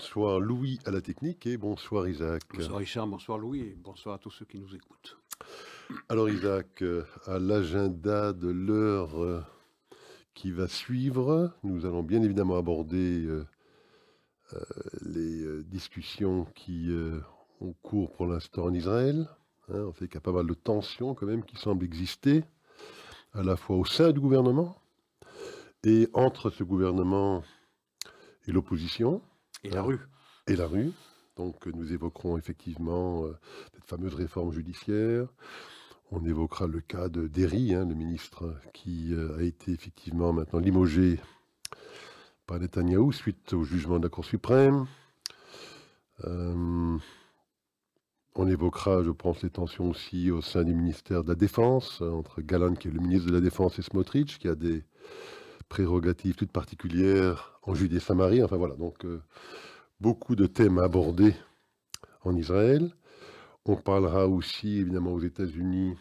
Bonsoir Louis à la technique et bonsoir Isaac. Bonsoir Richard, bonsoir Louis et bonsoir à tous ceux qui nous écoutent. Alors Isaac, euh, à l'agenda de l'heure euh, qui va suivre, nous allons bien évidemment aborder euh, les discussions qui ont cours pour l'instant en Israël. Hein. on fait qu'il y a pas mal de tensions quand même qui semblent exister, à la fois au sein du gouvernement et entre ce gouvernement et l'opposition. Et la rue. Et la rue. Donc nous évoquerons effectivement euh, cette fameuse réforme judiciaire. On évoquera le cas de Derry, hein, le ministre qui euh, a été effectivement maintenant limogé par Netanyahou suite au jugement de la Cour suprême. Euh, on évoquera, je pense, les tensions aussi au sein du ministère de la Défense, entre Galan, qui est le ministre de la Défense, et Smotrich, qui a des prérogatives toutes particulières en Judée-Samarie. Enfin voilà, donc euh, beaucoup de thèmes abordés en Israël. On parlera aussi évidemment aux États-Unis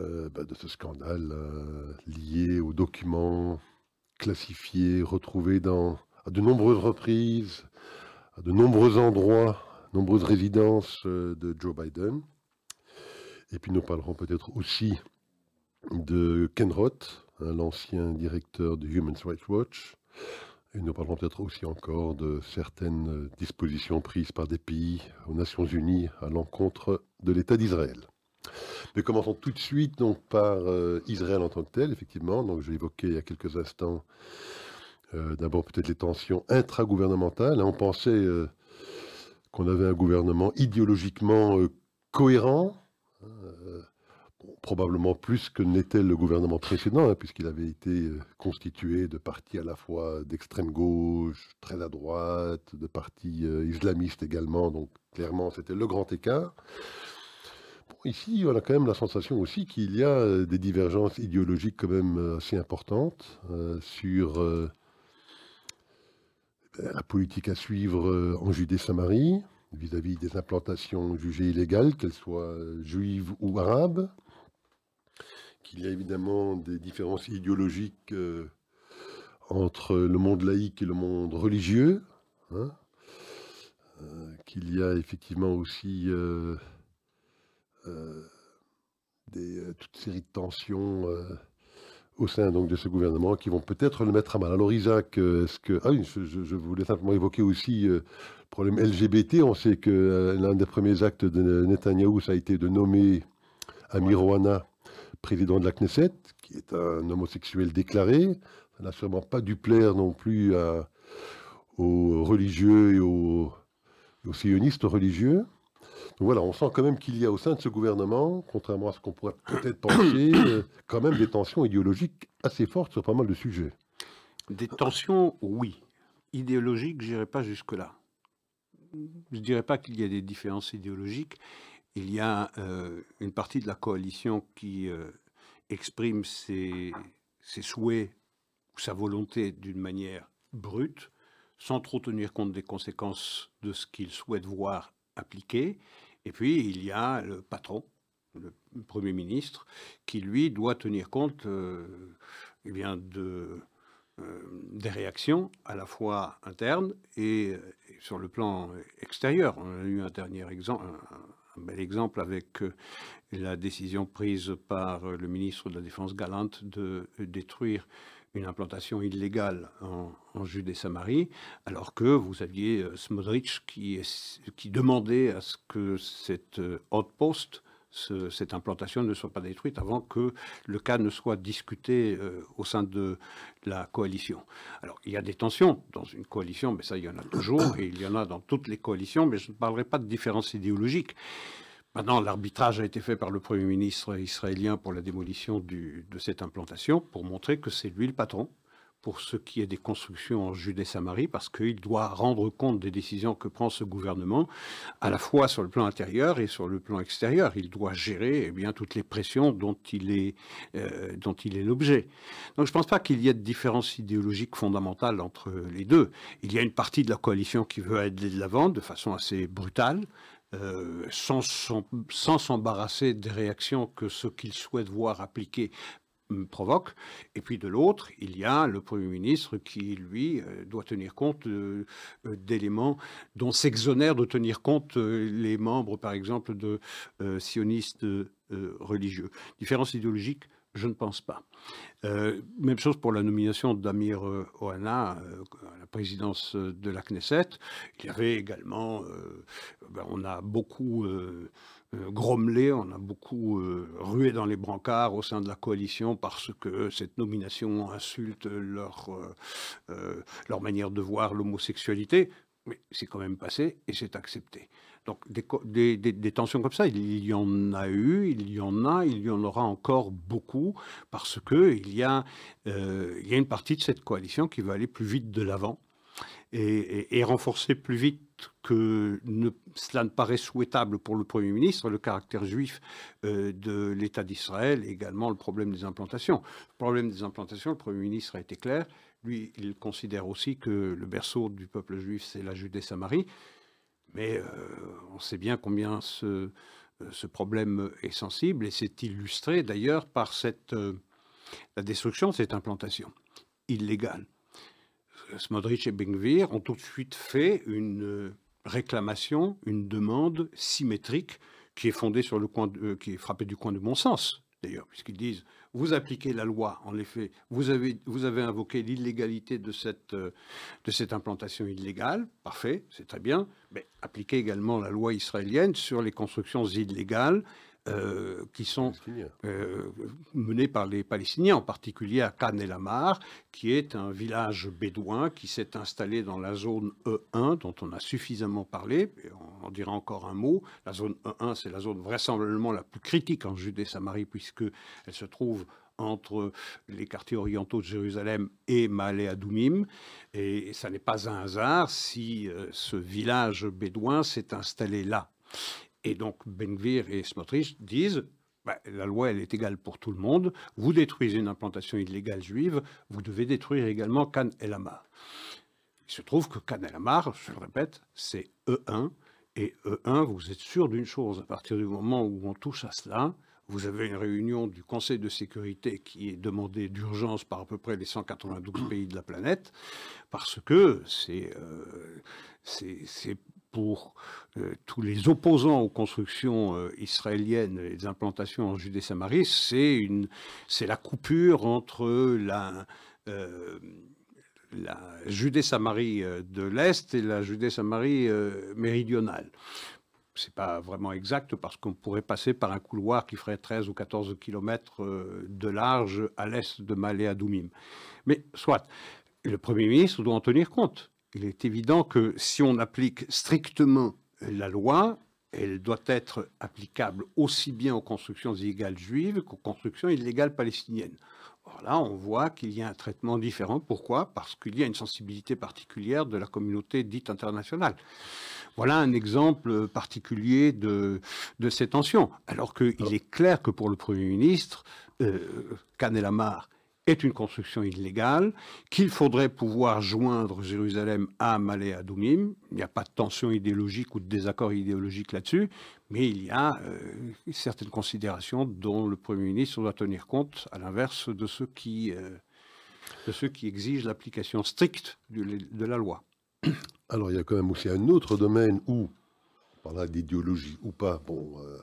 euh, bah, de ce scandale euh, lié aux documents classifiés, retrouvés dans, à de nombreuses reprises, à de nombreux endroits, nombreuses résidences de Joe Biden. Et puis nous parlerons peut-être aussi de Ken Roth, l'ancien directeur de Human Rights Watch. Et nous parlons peut-être aussi encore de certaines dispositions prises par des pays aux Nations Unies à l'encontre de l'État d'Israël. Mais commençons tout de suite donc par euh, Israël en tant que tel, effectivement. Donc j'ai évoqué il y a quelques instants euh, d'abord peut-être les tensions intragouvernementales. On pensait euh, qu'on avait un gouvernement idéologiquement cohérent, probablement plus que n'était le gouvernement précédent, hein, puisqu'il avait été euh, constitué de partis à la fois d'extrême gauche, très à droite, de partis euh, islamistes également, donc clairement c'était le grand écart. ici, on a quand même la sensation aussi qu'il y a euh, des divergences idéologiques quand même assez importantes sur la politique à suivre en Judée-Samarie vis-à-vis des implantations jugées illégales, qu'elles soient juives ou arabes qu'il y a évidemment des différences idéologiques euh, entre le monde laïque et le monde religieux, hein. euh, qu'il y a effectivement aussi euh, toute série de tensions au sein donc, de ce gouvernement qui vont peut-être le mettre à mal. Alors Isaac, est-ce que... Ah oui, je, voulais simplement évoquer aussi le problème LGBT. On sait que l'un des premiers actes de Netanyahou, ça a été de nommer Amir président de la Knesset, qui est un homosexuel déclaré. Ça n'a sûrement pas dû plaire non plus aux religieux et aux, sionistes religieux. Donc voilà, on sent quand même qu'il y a au sein de ce gouvernement, contrairement à ce qu'on pourrait peut-être penser, euh, quand même des tensions idéologiques assez fortes sur pas mal de sujets. Des tensions, oui. Idéologiques, je n'irai pas jusque-là. Je ne dirais pas qu'il y a des différences idéologiques il y a euh, une partie de la coalition qui euh, exprime ses, souhaits ou sa volonté d'une manière brute, sans trop tenir compte des conséquences de ce qu'il souhaite voir appliqué. Et puis, il y a le patron, le Premier ministre, qui, lui, doit tenir compte euh, eh des réactions à la fois internes et, sur le plan extérieur. On a eu un dernier exemple, bel exemple avec euh, la décision prise par euh, le ministre de la Défense galante de détruire une implantation illégale en, Judée-Samarie, alors que vous aviez euh, Smodrich qui, qui demandait à ce que cette outpost cette implantation ne soit pas détruite avant que le cas ne soit discuté euh, au sein de la coalition. Alors, il y a des tensions dans une coalition, mais ça, il y en a toujours, et il y en a dans toutes les coalitions, mais je ne parlerai pas de différence idéologique. Maintenant, l'arbitrage a été fait par le Premier ministre israélien pour la démolition de cette implantation, pour montrer que c'est lui le patron, pour ce qui est des constructions en Judée-Samarie, parce qu'il doit rendre compte des décisions que prend ce gouvernement, à la fois sur le plan intérieur et sur le plan extérieur. Il doit gérer eh bien, toutes les pressions dont il est, euh, l'objet. Donc je ne pense pas qu'il y ait de différence idéologique fondamentale entre les deux. Il y a une partie de la coalition qui veut aller de l'avant de façon assez brutale, euh, sans s'embarrasser des réactions que ce qu'il souhaite voir appliquées provoque. Et puis de l'autre, il y a le Premier ministre qui, lui, euh, doit tenir compte euh, d'éléments dont s'exonèrent de tenir compte les membres, par exemple, de sionistes religieux. Différence idéologique je ne pense pas. même chose pour la nomination d'Amir Ohana à la présidence de la Knesset. Il y avait également, ben, on a beaucoup euh, grommelé, on a beaucoup euh, rué dans les brancards au sein de la coalition parce que cette nomination insulte leur, euh, leur manière de voir l'homosexualité. Mais c'est quand même passé et c'est accepté. Donc des, tensions comme ça, il y en a eu, il y en a, il y en aura encore beaucoup parce que il y a, y a une partie de cette coalition qui va aller plus vite de l'avant et, renforcer plus vite que cela ne paraît souhaitable pour le Premier ministre, le caractère juif euh, de l'État d'Israël également le problème des implantations. Le problème des implantations, le Premier ministre a été clair. Lui, il considère aussi que le berceau du peuple juif, c'est la Judée-Samarie. Mais euh, on sait bien combien ce, euh, ce, problème est sensible et c'est illustré d'ailleurs par cette, la destruction de cette implantation illégale. Smodrich et Bengvir ont tout de suite fait une euh, réclamation, une demande symétrique qui est fondée sur le coin, euh, qui est frappée du coin de bon sens, d'ailleurs, puisqu'ils disent vous appliquez la loi, en effet, vous avez, vous avez invoqué l'illégalité de cette, euh, de cette implantation illégale, parfait, c'est très bien, mais appliquez également la loi israélienne sur les constructions illégales euh, qui sont euh, menés par les Palestiniens, en particulier à Khan el Amar, qui est un village bédouin qui s'est installé dans la zone E1, dont on a suffisamment parlé, et on en dira encore un mot. La zone E1, c'est la zone vraisemblablement la plus critique en Judée-Samarie, puisqu'elle se trouve entre les quartiers orientaux de Jérusalem et Maalé Adoumim. Et ça n'est pas un hasard si euh, ce village bédouin s'est installé là. Et donc Benvir et Smotrich disent bah, la loi, elle est égale pour tout le monde. Vous détruisez une implantation illégale juive, vous devez détruire également Khan El Amar. Il se trouve que Khan El Amar, je le répète, c'est E1. Et E1, vous êtes sûr d'une chose, à partir du moment où on touche à cela, vous avez une réunion du Conseil de sécurité qui est demandée d'urgence par à peu près les 192 pays de la planète, parce que c'est euh, pour euh, tous les opposants aux constructions euh, israéliennes et les implantations en Judée-Samarie, c'est c'est la coupure entre la, euh, Judée-Samarie de l'Est et la Judée-Samarie méridionale. C'est pas vraiment exact parce qu'on pourrait passer par un couloir qui ferait 13 ou 14 kilomètres de large à l'est de Malé Adoumim. Mais soit, le Premier ministre doit en tenir compte il est évident que si on applique strictement la loi, elle doit être applicable aussi bien aux constructions illégales juives qu'aux constructions illégales palestiniennes. Or là, on voit qu'il y a un traitement différent. Pourquoi? Parce qu'il y a une sensibilité particulière de la communauté dite internationale. Voilà un exemple particulier de, de ces tensions. Alors qu'il est clair que pour le Premier ministre, euh, Kanelamar est une construction illégale, qu'il faudrait pouvoir joindre Jérusalem à Malé Adoumim. Il n'y a pas de tension idéologique ou de désaccord idéologique là-dessus, mais il y a euh, certaines considérations dont le Premier ministre doit tenir compte, à l'inverse de ceux qui, euh, qui exigent l'application stricte de, la loi. Alors il y a quand même aussi un autre domaine où, on parlera d'idéologie ou pas, bon, euh,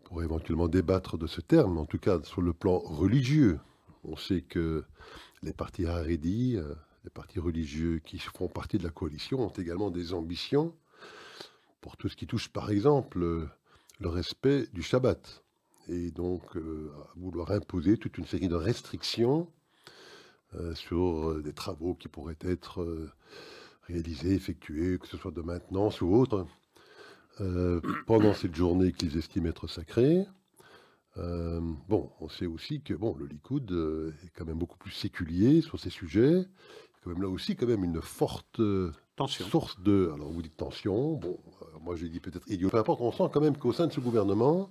on pourrait éventuellement débattre de ce terme, en tout cas sur le plan religieux. On sait que les partis Haredi, euh, les partis religieux qui font partie de la coalition, ont également des ambitions pour tout ce qui touche, par exemple, le respect du Shabbat. Et donc, euh, à vouloir imposer toute une série de restrictions euh, sur des travaux qui pourraient être réalisés, effectués, que ce soit de maintenance ou autre, pendant cette journée qu'ils estiment être sacrée. Euh, bon, on sait aussi que bon, le Likoud euh, est quand même beaucoup plus séculier sur ces sujets. Quand même là aussi quand même une forte euh, source de. Alors vous dites tension. Bon, moi j'ai dit peut-être idiot. Peu importe. On sent quand même qu'au sein de ce gouvernement,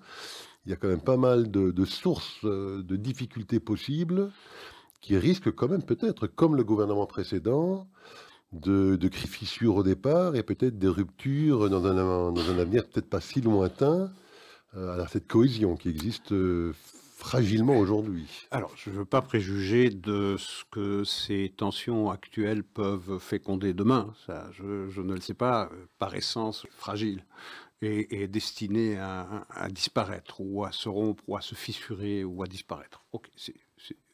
il y a quand même pas mal de, sources de difficultés possibles qui risquent quand même peut-être, comme le gouvernement précédent, de, de cris fissures au départ et peut-être des ruptures dans un, dans un avenir peut-être pas si lointain euh, à cette cohésion qui existe euh, fragilement aujourd'hui Alors, je ne veux pas préjuger de ce que ces tensions actuelles peuvent féconder demain. Ça, je, ne le sais pas, par essence fragile et, et destiné à, à, disparaître ou à se rompre ou à se fissurer ou à disparaître. Ok, c'est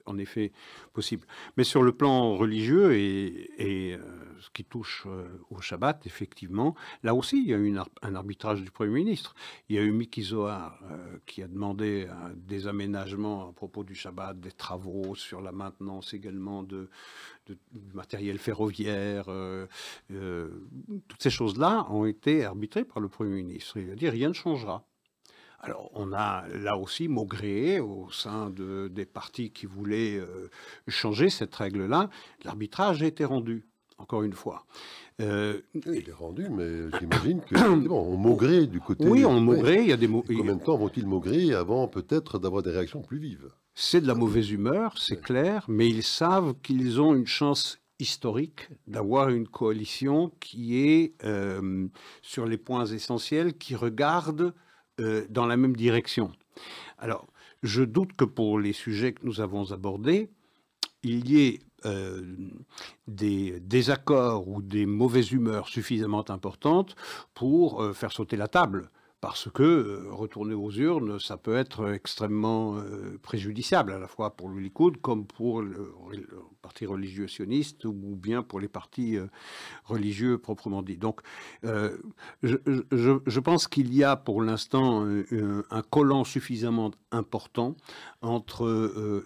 en effet possible. Mais sur le plan religieux et, euh, ce qui touche euh, au Shabbat, effectivement, là aussi, il y a eu un arbitrage du Premier ministre. Il y a eu Miki Zohar euh, qui a demandé des aménagements à propos du Shabbat, des travaux sur la maintenance également de, du matériel ferroviaire. toutes ces choses-là ont été arbitrées par le Premier ministre. Il a dit rien ne changera. Alors, on a là aussi maugré au sein de, des partis qui voulaient euh, changer cette règle-là. L'arbitrage a été rendu, encore une fois. Euh, il est rendu, mais j'imagine que bon, on maugrait du côté. Oui, on maugrait. Il y a des mots. Combien de temps vont-ils maugrer avant peut-être d'avoir des réactions plus vives? C'est de la mauvaise humeur, c'est clair, mais ils savent qu'ils ont une chance historique d'avoir une coalition qui est euh, sur les points essentiels, qui regarde euh, dans la même direction. Alors, je doute que pour les sujets que nous avons abordés, il y ait euh, des désaccords ou des mauvaises humeurs suffisamment importantes pour euh, faire sauter la table parce que euh, retourner aux urnes, ça peut être extrêmement euh, préjudiciable, à la fois pour le Likoud comme pour le, parti religieux sioniste ou bien pour les partis euh, religieux proprement dit. Donc, je, pense qu'il y a pour l'instant un, collant suffisamment important entre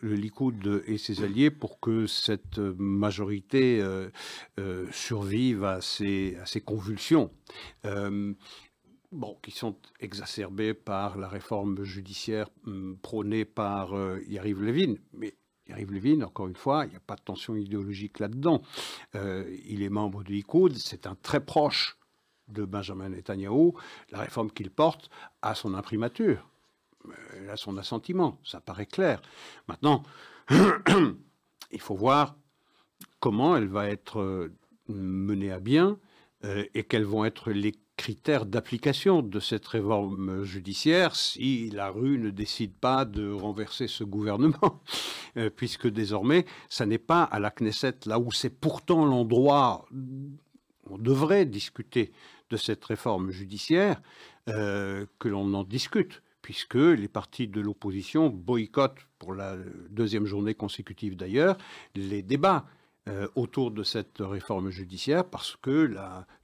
le Likoud et ses alliés pour que cette majorité survive à ces, à ces convulsions bon, qui sont exacerbés par la réforme judiciaire hum, prônée par euh, Yariv Levin. Mais Yariv Levin, encore une fois, il n'y a pas de tension idéologique là-dedans. Euh, il est membre du Likoud, c'est un très proche de Benjamin Netanyahu. La réforme qu'il porte a son imprimature, a son assentiment, ça paraît clair. Maintenant, il faut voir comment elle va être euh, menée à bien et quels vont être les critères d'application de cette réforme judiciaire si la rue ne décide pas de renverser ce gouvernement, euh, puisque désormais, ça n'est pas à la Knesset, là où c'est pourtant l'endroit où on devrait discuter de cette réforme judiciaire, euh, que l'on en discute puisque les partis de l'opposition boycottent, pour la deuxième journée consécutive d'ailleurs, les débats euh, autour de cette réforme judiciaire parce que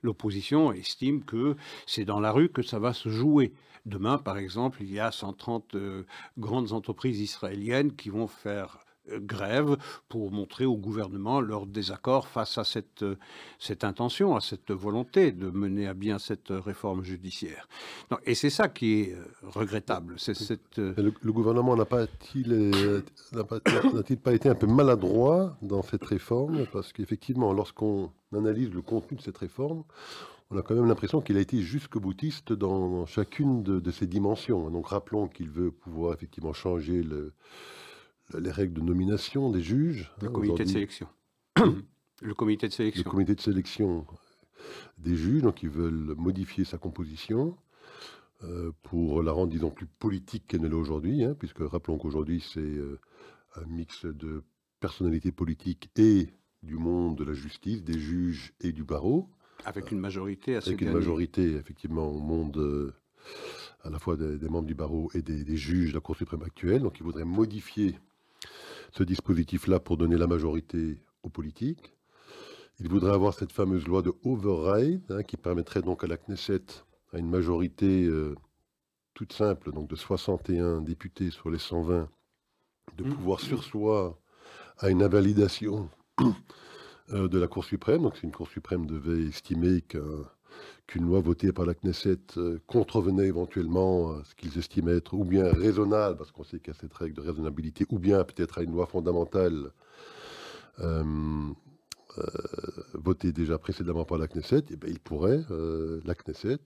l'opposition estime que c'est dans la rue que ça va se jouer. Demain, par exemple, il y a 130 euh, grandes entreprises israéliennes qui vont faire grève pour montrer au gouvernement leur désaccord face à cette, euh, cette intention, à cette volonté de mener à bien cette réforme judiciaire. et c'est ça qui est euh, regrettable. C'est cette... Le, gouvernement n'a pas-t-il pas, été un peu maladroit dans cette réforme? Parce qu'effectivement, lorsqu'on analyse le contenu de cette réforme, on a quand même l'impression qu'il a été jusque boutiste dans chacune de ses dimensions. Donc rappelons qu'il veut pouvoir effectivement changer le les règles de nomination des juges. Le hein, comité de sélection. le comité de sélection. Le comité de sélection des juges, donc ils veulent modifier sa composition euh, pour la rendre, disons, plus politique qu'elle ne l'est aujourd'hui, hein, puisque rappelons qu'aujourd'hui c'est euh, un mix de personnalités politiques et du monde de la justice, des juges et du barreau. Avec une majorité assez Avec une majorité, effectivement, au monde euh, à la fois des, membres du barreau et des, des, juges de la Cour suprême actuelle. Donc ils voudraient modifier ce dispositif-là pour donner la majorité aux politiques. Il voudrait avoir cette fameuse loi de override hein, qui permettrait donc à la Knesset, à une majorité euh, toute simple, donc de 61 députés sur les 120, de mmh. pouvoir sursoir à une invalidation euh, de la Cour suprême. Donc, si une Cour suprême devait estimer qu'un qu'une loi votée par la Knesset euh, contrevenait éventuellement à ce qu'ils estimaient être ou bien raisonnable, parce qu'on sait qu'il y a cette règle de raisonnabilité, ou bien peut-être à une loi fondamentale euh, euh, votée déjà précédemment par la Knesset, et eh bien, il pourrait, la Knesset,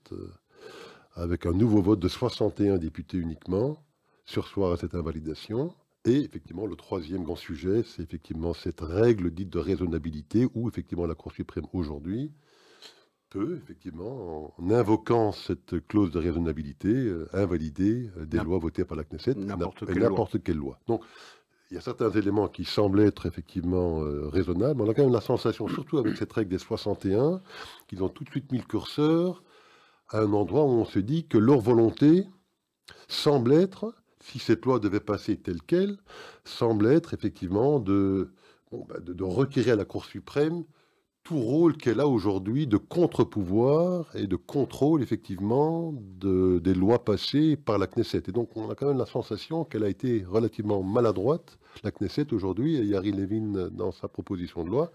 avec un nouveau vote de 61 députés uniquement, sursoir à cette invalidation. Et effectivement, le troisième grand sujet, c'est effectivement cette règle dite de raisonnabilité, où effectivement la Cour suprême aujourd'hui peut, effectivement, en invoquant cette clause de raisonnabilité, euh, invalider euh, des lois votées par la Knesset, n'importe quelle, loi. Donc, il y a certains éléments qui semblent être effectivement raisonnables, mais on a quand même la sensation, surtout avec cette règle des 61, qu'ils ont tout de suite mis le curseur à un endroit où on se dit que leur volonté semble être, si cette loi devait passer telle qu'elle, semble être effectivement de, bah, de, requérir à la Cour suprême tout rôle qu'elle a aujourd'hui de contre-pouvoir et de contrôle, effectivement, de, des lois passées par la Knesset. Et donc, on a quand même la sensation qu'elle a été relativement maladroite, la Knesset, aujourd'hui, et Yari Levin, dans sa proposition de loi,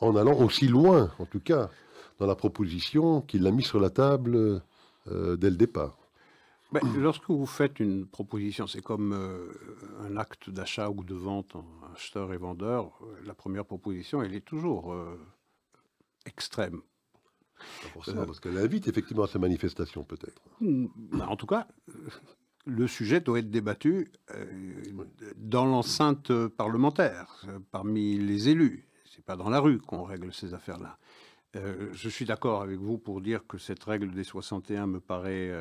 en allant aussi loin, en tout cas, dans la proposition qu'il a mise sur la table euh, dès le départ. Ben, lorsque vous faites une proposition, c'est comme euh, un acte d'achat ou de vente, acheteur et vendeur, euh, la première proposition, elle est toujours extrême. forcément, parce qu'elle invite effectivement à ces manifestations, peut-être. Hmm, ben, en tout cas, le sujet doit être débattu euh, dans l'enceinte parlementaire, euh, parmi les élus. C'est pas dans la rue qu'on règle ces affaires-là. Euh, je suis d'accord avec vous pour dire que cette règle des 61 me paraît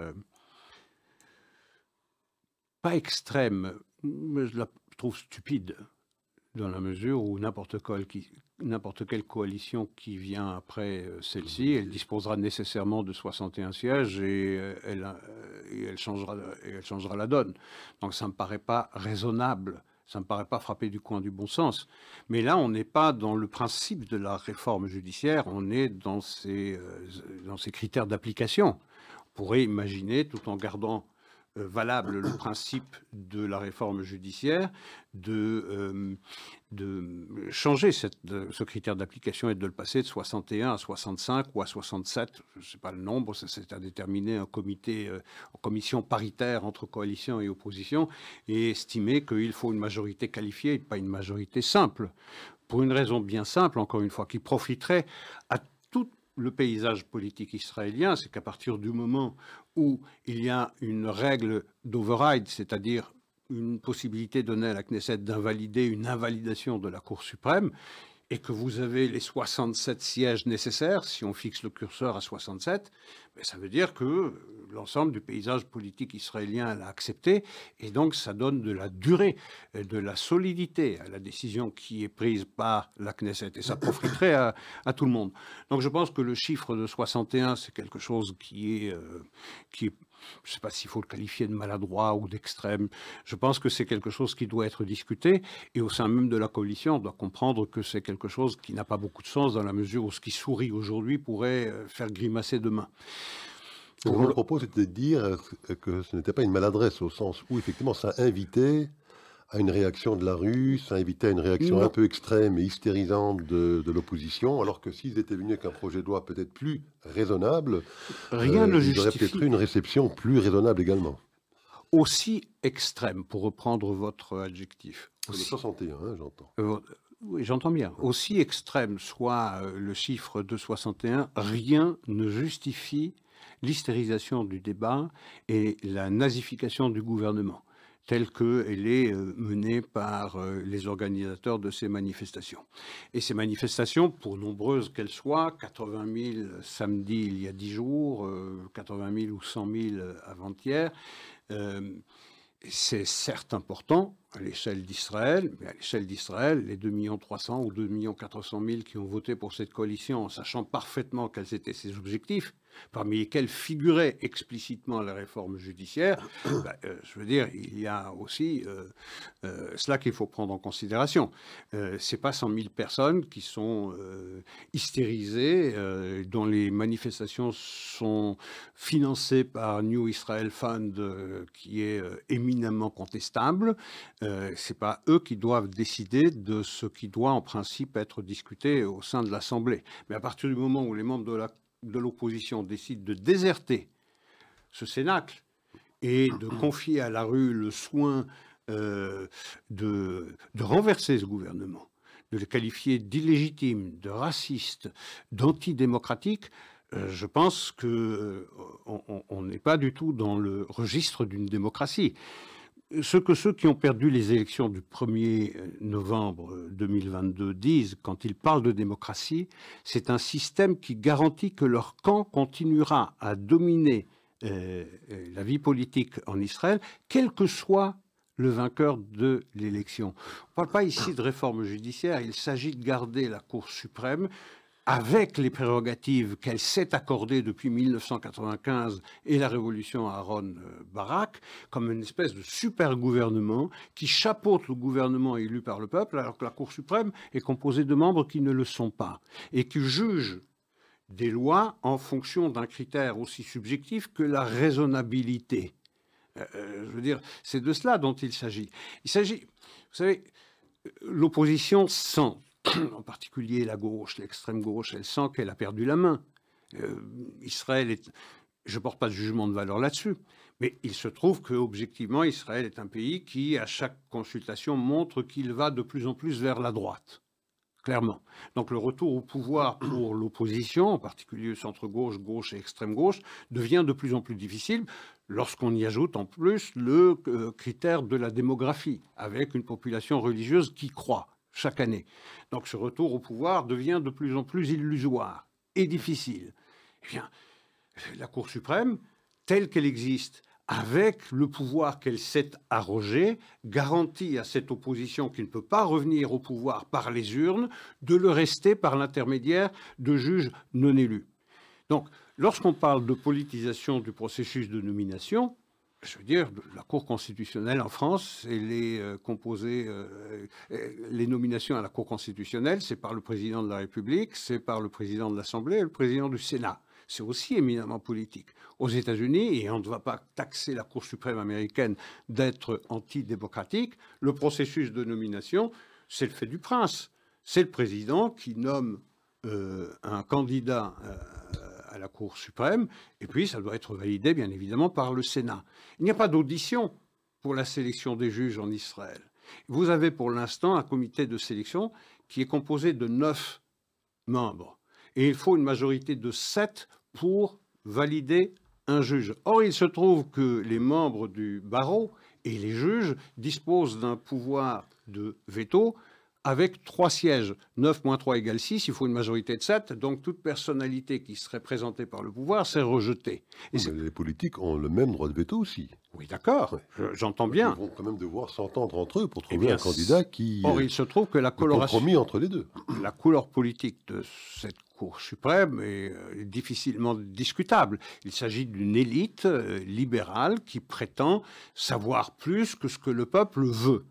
pas extrême, mais je la trouve stupide dans la mesure où n'importe quelle, coalition qui vient après euh, celle-ci, elle disposera nécessairement de 61 sièges et, euh, elle, euh, elle, changera, elle changera la donne. Donc ça ne me paraît pas raisonnable, ça ne me paraît pas frapper du coin du bon sens. Mais là, on n'est pas dans le principe de la réforme judiciaire, on est dans ces, dans ces critères d'application. On pourrait imaginer, tout en gardant valable le principe de la réforme judiciaire, de, euh, changer ce critère d'application et de le passer de 61 à 65 ou à 67, je ne sais pas le nombre, c'est à déterminer comité, euh, en commission paritaire entre coalition et opposition, et estimer qu'il faut une majorité qualifiée et pas une majorité simple. Pour une raison bien simple, encore une fois, qui profiterait à le paysage politique israélien, c'est qu'à partir du moment où il y a une règle d'override, c'est-à-dire une possibilité donnée à la Knesset d'invalider une invalidation de la Cour suprême, et que vous avez les 67 sièges nécessaires, si on fixe le curseur à 67, ben ça veut dire que l'ensemble du paysage politique israélien l'a accepté, et donc ça donne de la durée, de la solidité à la décision qui est prise par la Knesset, et ça profiterait à, tout le monde. Donc je pense que le chiffre de 61, c'est quelque chose qui est, euh, qui est je ne sais pas s'il faut le qualifier de maladroit ou d'extrême. Je pense que c'est quelque chose qui doit être discuté. Et au sein même de la coalition, on doit comprendre que c'est quelque chose qui n'a pas beaucoup de sens dans la mesure où ce qui sourit aujourd'hui pourrait euh, faire grimacer demain. Mon propos, c'était de dire que ce n'était pas une maladresse au sens où, effectivement, ça invitait à une réaction de la rue, ça invitait à une réaction un peu extrême et hystérisante de, l'opposition, alors que s'ils étaient venus avec un projet de loi peut-être plus raisonnable, rien ne justifie. Ils auraient peut-être eu une réception plus raisonnable également. Aussi extrême, pour reprendre votre adjectif. Aussi... 61, hein, j'entends. Euh, oui, j'entends bien. Aussi extrême soit euh, le chiffre de 61, rien ne justifie l'hystérisation du débat et la nazification du gouvernement telle qu'elle est euh, menée par euh, les organisateurs de ces manifestations. Et ces manifestations, pour nombreuses qu'elles soient, 80 000 samedi il y a 10 jours, 80 euh, 000 ou 100 000 avant-hier, c'est certes important à l'échelle d'Israël, mais à l'échelle d'Israël, les 2 300 ou 2 400 000 qui ont voté pour cette coalition, en sachant parfaitement quels étaient ses objectifs, parmi lesquels figurait explicitement la réforme judiciaire, bah, euh, je veux dire, il y a aussi euh, euh, cela qu'il faut prendre en considération. Ce n'est pas 100 000 personnes qui sont hystérisées, dont les manifestations sont financées par New Israel Fund, qui est éminemment contestable. Ce n'est pas eux qui doivent décider de ce qui doit en principe être discuté au sein de l'Assemblée. Mais à partir du moment où les membres de la de l'opposition décide de déserter ce cénacle et de confier à la rue le soin euh, de, renverser ce gouvernement, de le qualifier d'illégitime, de raciste, d'antidémocratique, euh, je pense qu'on euh, n'est pas du tout dans le registre d'une démocratie. Ce que ceux qui ont perdu les élections du 1er novembre 2022 disent quand ils parlent de démocratie, c'est un système qui garantit que leur camp continuera à dominer euh, euh, la vie politique en Israël, quel que soit le vainqueur de l'élection. On ne parle pas ici de réforme judiciaire, il s'agit de garder la Cour suprême avec les prérogatives qu'elle s'est accordées depuis 1995 et la révolution Aaron euh, Barak, comme une espèce de super gouvernement qui chapeaute le gouvernement élu par le peuple, alors que la Cour suprême est composée de membres qui ne le sont pas, et qui jugent des lois en fonction d'un critère aussi subjectif que la raisonnabilité. Euh, euh, je veux dire, c'est de cela dont il s'agit. Il s'agit, vous savez, l'opposition sent, en particulier la gauche, l'extrême gauche, elle sent qu'elle a perdu la main. Euh, Israël est, je ne porte pas de jugement de valeur là-dessus, mais il se trouve que objectivement, Israël est un pays qui, à chaque consultation, montre qu'il va de plus en plus vers la droite clairement. Donc le retour au pouvoir pour l'opposition, en particulier centre-gauche, gauche et extrême-gauche, devient de plus en plus difficile lorsqu'on y ajoute en plus le euh, critère de la démographie, avec une population religieuse qui croît chaque année. Donc ce retour au pouvoir devient de plus en plus illusoire et difficile. Eh bien, la Cour suprême, telle qu'elle existe, avec le pouvoir qu'elle s'est arrogé, garantit à cette opposition qui ne peut pas revenir au pouvoir par les urnes de le rester par l'intermédiaire de juges non élus. Donc, lorsqu'on parle de politisation du processus de nomination, je veux dire, la Cour constitutionnelle en France, elle est euh, composée, euh, euh, les nominations à la Cour constitutionnelle, c'est par le président de la République, c'est par le président de l'Assemblée et le président du Sénat c'est aussi éminemment politique. Aux États-Unis, et on ne va pas taxer la Cour suprême américaine d'être antidémocratique, le processus de nomination, c'est le fait du prince. C'est le président qui nomme un candidat à la Cour suprême, et puis ça doit être validé, bien évidemment, par le Sénat. Il n'y a pas d'audition pour la sélection des juges en Israël. Vous avez pour l'instant un comité de sélection qui est composé de neuf membres. Et il faut une majorité de sept pour valider un juge. Or, il se trouve que les membres du barreau et les juges disposent d'un pouvoir de veto avec trois sièges. 9 moins 3 égale 6, il faut une majorité de 7, donc toute personnalité qui serait présentée par le pouvoir c'est rejetée. Et les politiques ont le même droit de veto aussi. Oui, d'accord, j'entends bien. Ils vont quand même devoir s'entendre entre eux pour trouver eh un candidat qui... Or, il se trouve que la coloration... compromis entre les deux. La couleur politique de cette Cour suprême est, euh, difficilement discutable. Il s'agit d'une élite euh, libérale qui prétend savoir plus que ce que le peuple veut.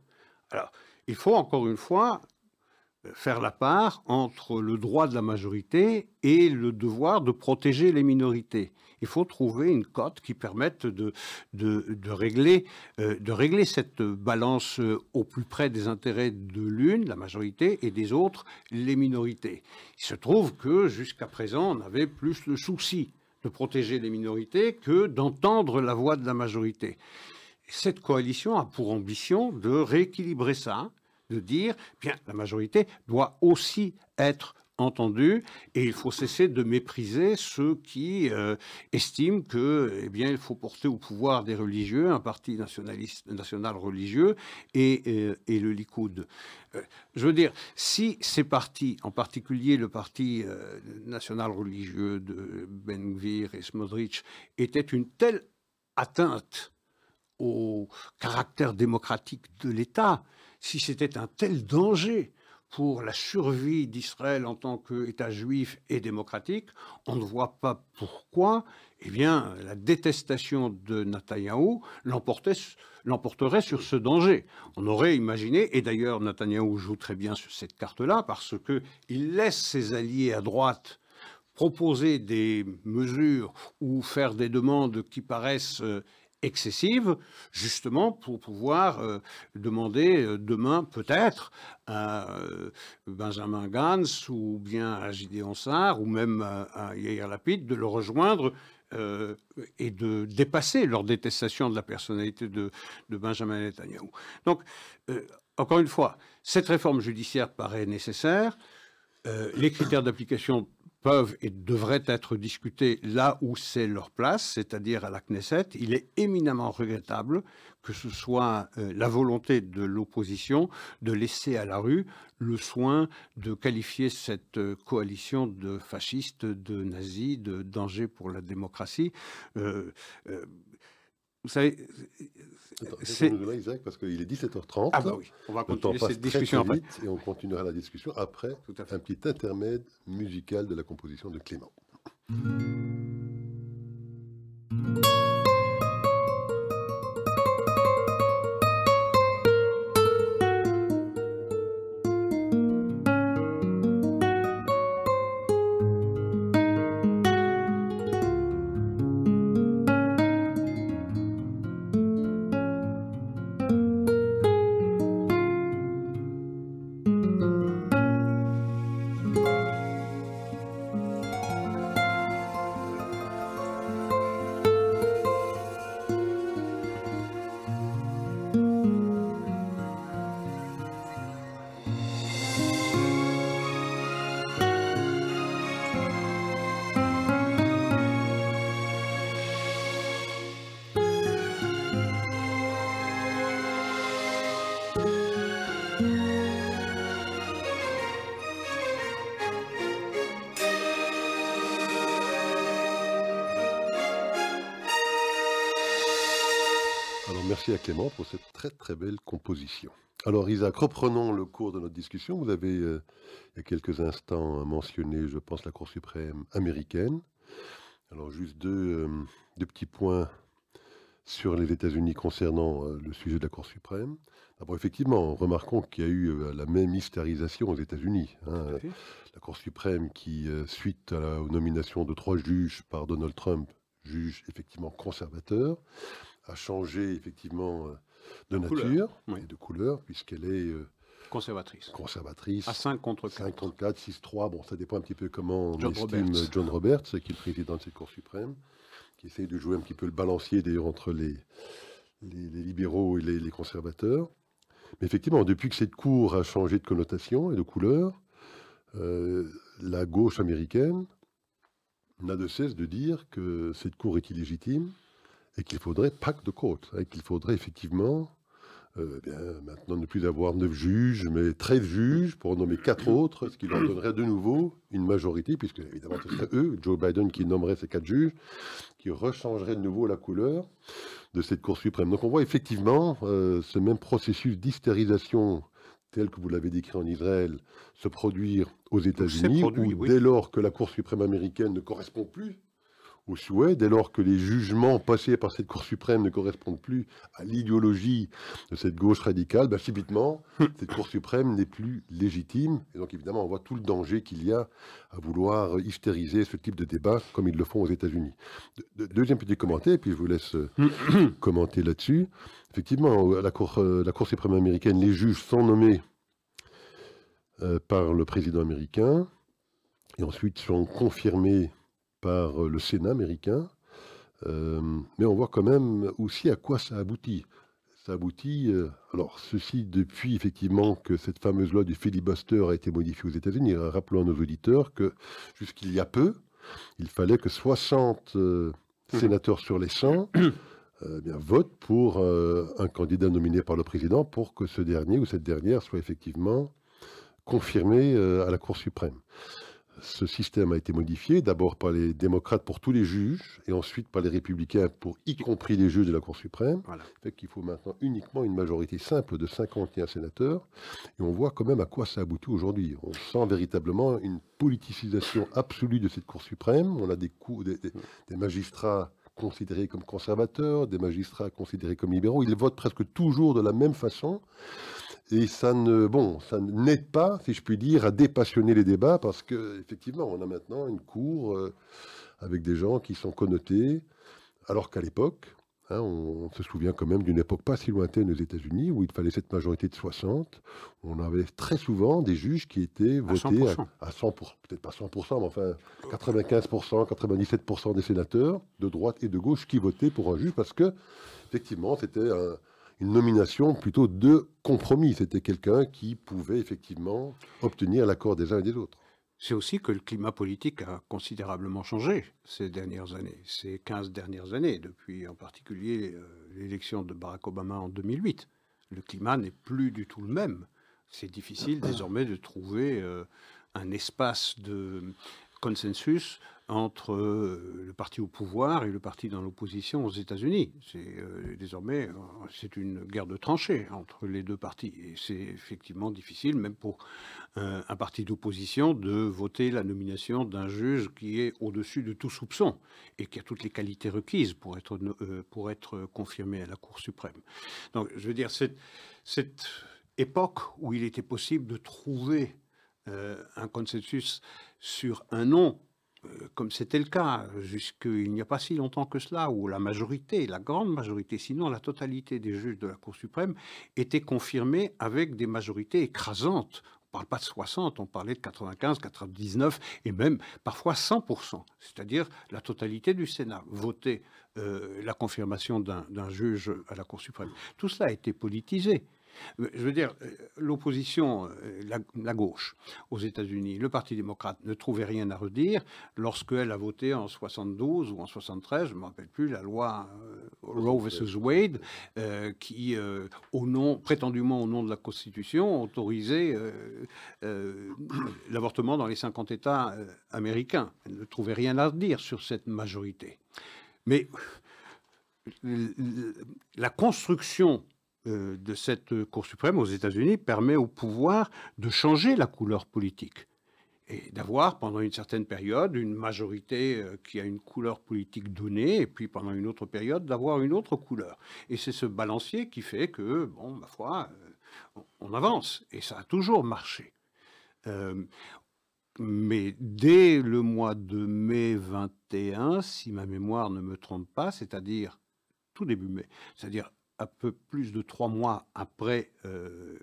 Alors, il faut encore une fois faire la part entre le droit de la majorité et le devoir de protéger les minorités. Il faut trouver une cote qui permette de, de, régler, euh, de régler cette balance euh, au plus près des intérêts de l'une, la majorité, et des autres, les minorités. Il se trouve que jusqu'à présent, on avait plus le souci de protéger les minorités que d'entendre la voix de la majorité. Cette coalition a pour ambition de rééquilibrer ça, de dire, bien, la majorité doit aussi être entendue et il faut cesser de mépriser ceux qui euh, estiment que, eh bien, il faut porter au pouvoir des religieux, un parti nationaliste, national religieux et, euh, et le Likoud. Euh, je veux dire, si ces partis, en particulier le parti national religieux de Ben Gvir et Smodrich, étaient une telle atteinte au caractère démocratique de l'État, si c'était un tel danger pour la survie d'Israël en tant qu'État juif et démocratique, on ne voit pas pourquoi eh bien, la détestation de Netanyahou l'emporterait sur ce danger. On aurait imaginé, et d'ailleurs Netanyahou joue très bien sur cette carte-là, parce qu'il laisse ses alliés à droite proposer des mesures ou faire des demandes qui paraissent euh, excessive, justement pour pouvoir euh, demander euh, demain peut-être à euh, Benjamin Gantz ou bien à Gideon Sarr ou même à, Yair Lapid de le rejoindre et de dépasser leur détestation de la personnalité de, de Benjamin Netanyahu. Donc, encore une fois, cette réforme judiciaire paraît nécessaire. les critères d'application peuvent et devraient être discutés là où c'est leur place, c'est-à-dire à la Knesset. Il est éminemment regrettable que ce soit euh, la volonté de l'opposition de laisser à la rue le soin de qualifier cette euh, coalition de fascistes, de nazis, de danger pour la démocratie. Euh, vous savez, c'est Isaac parce qu'il est 17h30. Ah bah oui, on va continuer cette discussion après. et on continuera la discussion après un petit intermède musical de la composition de Clément. Très belle composition. Alors Isaac, reprenons le cours de notre discussion. Vous avez euh, il y a quelques instants mentionné, je pense, la Cour suprême américaine. Alors juste deux, euh, deux petits points sur les États-Unis concernant euh, le sujet de la Cour suprême. D'abord, effectivement, remarquons qu'il y a eu la même hystérisation aux États-Unis. Hein. La Cour suprême qui, suite à la nomination de trois juges par Donald Trump, juge effectivement conservateur, a changé effectivement de, nature et de couleur, puisqu'elle est euh, conservatrice. conservatrice. À 5 contre 4. 5 contre 4, 6-3. Bon, ça dépend un petit peu comment on estime John Roberts, qui est le président de cette Cour suprême, qui essaye de jouer un petit peu le balancier d'ailleurs entre les, les, libéraux et les, conservateurs. Mais effectivement, depuis que cette Cour a changé de connotation et de couleur, euh, la gauche américaine n'a de cesse de dire que cette Cour est illégitime et qu'il faudrait pacte de côte, et qu'il faudrait effectivement euh, bien, maintenant ne plus avoir neuf juges, mais 13 juges pour nommer quatre autres, ce qui leur donnerait de nouveau une majorité, puisque évidemment ce serait eux, Joe Biden, qui nommerait ces quatre juges, qui rechangerait de nouveau la couleur de cette Cour suprême. Donc on voit effectivement euh, ce même processus d'hystérisation tel que vous l'avez décrit en Israël, se produire aux États-Unis, où dès lors que la Cour suprême américaine ne correspond plus au souhait, dès lors que les jugements passés par cette Cour suprême ne correspondent plus à l'idéologie de cette gauche radicale, ben, subitement, cette Cour suprême n'est plus légitime. Et donc, évidemment, on voit tout le danger qu'il y a à vouloir hystériser ce type de débat comme ils le font aux États-Unis. deuxième petit commentaire, et puis je vous laisse euh, commenter là-dessus. Effectivement, à la Cour, euh, la Cour suprême américaine, les juges sont nommés euh, par le président américain et ensuite sont confirmés par euh, le Sénat américain. Euh, mais on voit quand même aussi à quoi ça aboutit. Ça aboutit, euh, alors ceci depuis effectivement que cette fameuse loi du filibuster a été modifiée aux États-Unis. Rappelons à nos auditeurs que jusqu'il y a peu, il fallait que 60 mmh. sénateurs sur les 100 bien, votent pour un candidat nominé par le président pour que ce dernier ou cette dernière soit effectivement confirmé à la Cour suprême ce système a été modifié, d'abord par les démocrates pour tous les juges, et ensuite par les républicains pour y compris les juges de la Cour suprême. Voilà. Fait qu'il faut maintenant uniquement une majorité simple de 51 sénateurs, et on voit quand même à quoi ça aboutit aujourd'hui. On sent véritablement une politisation absolue de cette Cour suprême. On a des, des magistrats considérés comme conservateurs, des magistrats considérés comme libéraux. Ils votent presque toujours de la même façon. Et ça ne, bon, ça n'aide pas, si je puis dire, à dépassionner les débats parce que effectivement, on a maintenant une cour euh, avec des gens qui sont connotés, alors qu'à l'époque, hein, on, se souvient quand même d'une époque pas si lointaine aux États-Unis où il fallait cette majorité de 60. On avait très souvent des juges qui étaient votés à, 100%, peut-être pas 100%, mais enfin 95%, 97% des sénateurs de droite et de gauche qui votaient pour un juge parce que effectivement, c'était un une nomination plutôt de compromis. C'était quelqu'un qui pouvait effectivement obtenir l'accord des uns et des autres. c'est aussi que le climat politique a considérablement changé ces dernières années, ces 15 dernières années, depuis en particulier euh, l'élection de Barack Obama en 2008. Le climat n'est plus du tout le même. C'est difficile désormais de trouver euh, un espace de consensus entre euh, le parti au pouvoir et le parti dans l'opposition aux États-Unis. C'est euh, désormais c'est une guerre de tranchées entre les deux partis et c'est effectivement difficile même pour un parti d'opposition de voter la nomination d'un juge qui est au-dessus de tout soupçon et qui a toutes les qualités requises pour être euh, pour être confirmé à la Cour suprême. Donc je veux dire cette cette époque où il était possible de trouver un consensus sur un nom euh, comme c'était le cas jusqu'il n'y a pas si longtemps que cela, où la majorité, la grande majorité, sinon la totalité des juges de la Cour suprême, étaient confirmés avec des majorités écrasantes. On ne parle pas de 60, on parlait de 95, 99 et même parfois 100%, c'est-à-dire la totalité du Sénat votait euh, la confirmation d'un juge à la Cour suprême. Tout cela a été politisé. Euh, je veux dire, euh, l'opposition, euh, la, gauche aux États-Unis, le Parti démocrate ne trouvait rien à redire lorsqu'elle a voté en 72 ou en 73, je ne me rappelle plus, la loi Roe versus Wade, qui, au nom, prétendument au nom de la Constitution, autorisait l'avortement dans les 50 États américains. Elle ne trouvait rien à redire sur cette majorité. Mais la construction euh, de cette Cour suprême aux États-Unis permet au pouvoir de changer la couleur politique et d'avoir pendant une certaine période une majorité euh, qui a une couleur politique donnée, et puis pendant une autre période d'avoir une autre couleur. Et c'est ce balancier qui fait que, bon, ma foi, euh, on avance, et ça a toujours marché. mais dès le mois de mai 21, si ma mémoire ne me trompe pas, c'est-à-dire tout début mai, c'est-à-dire un peu plus de trois mois après euh,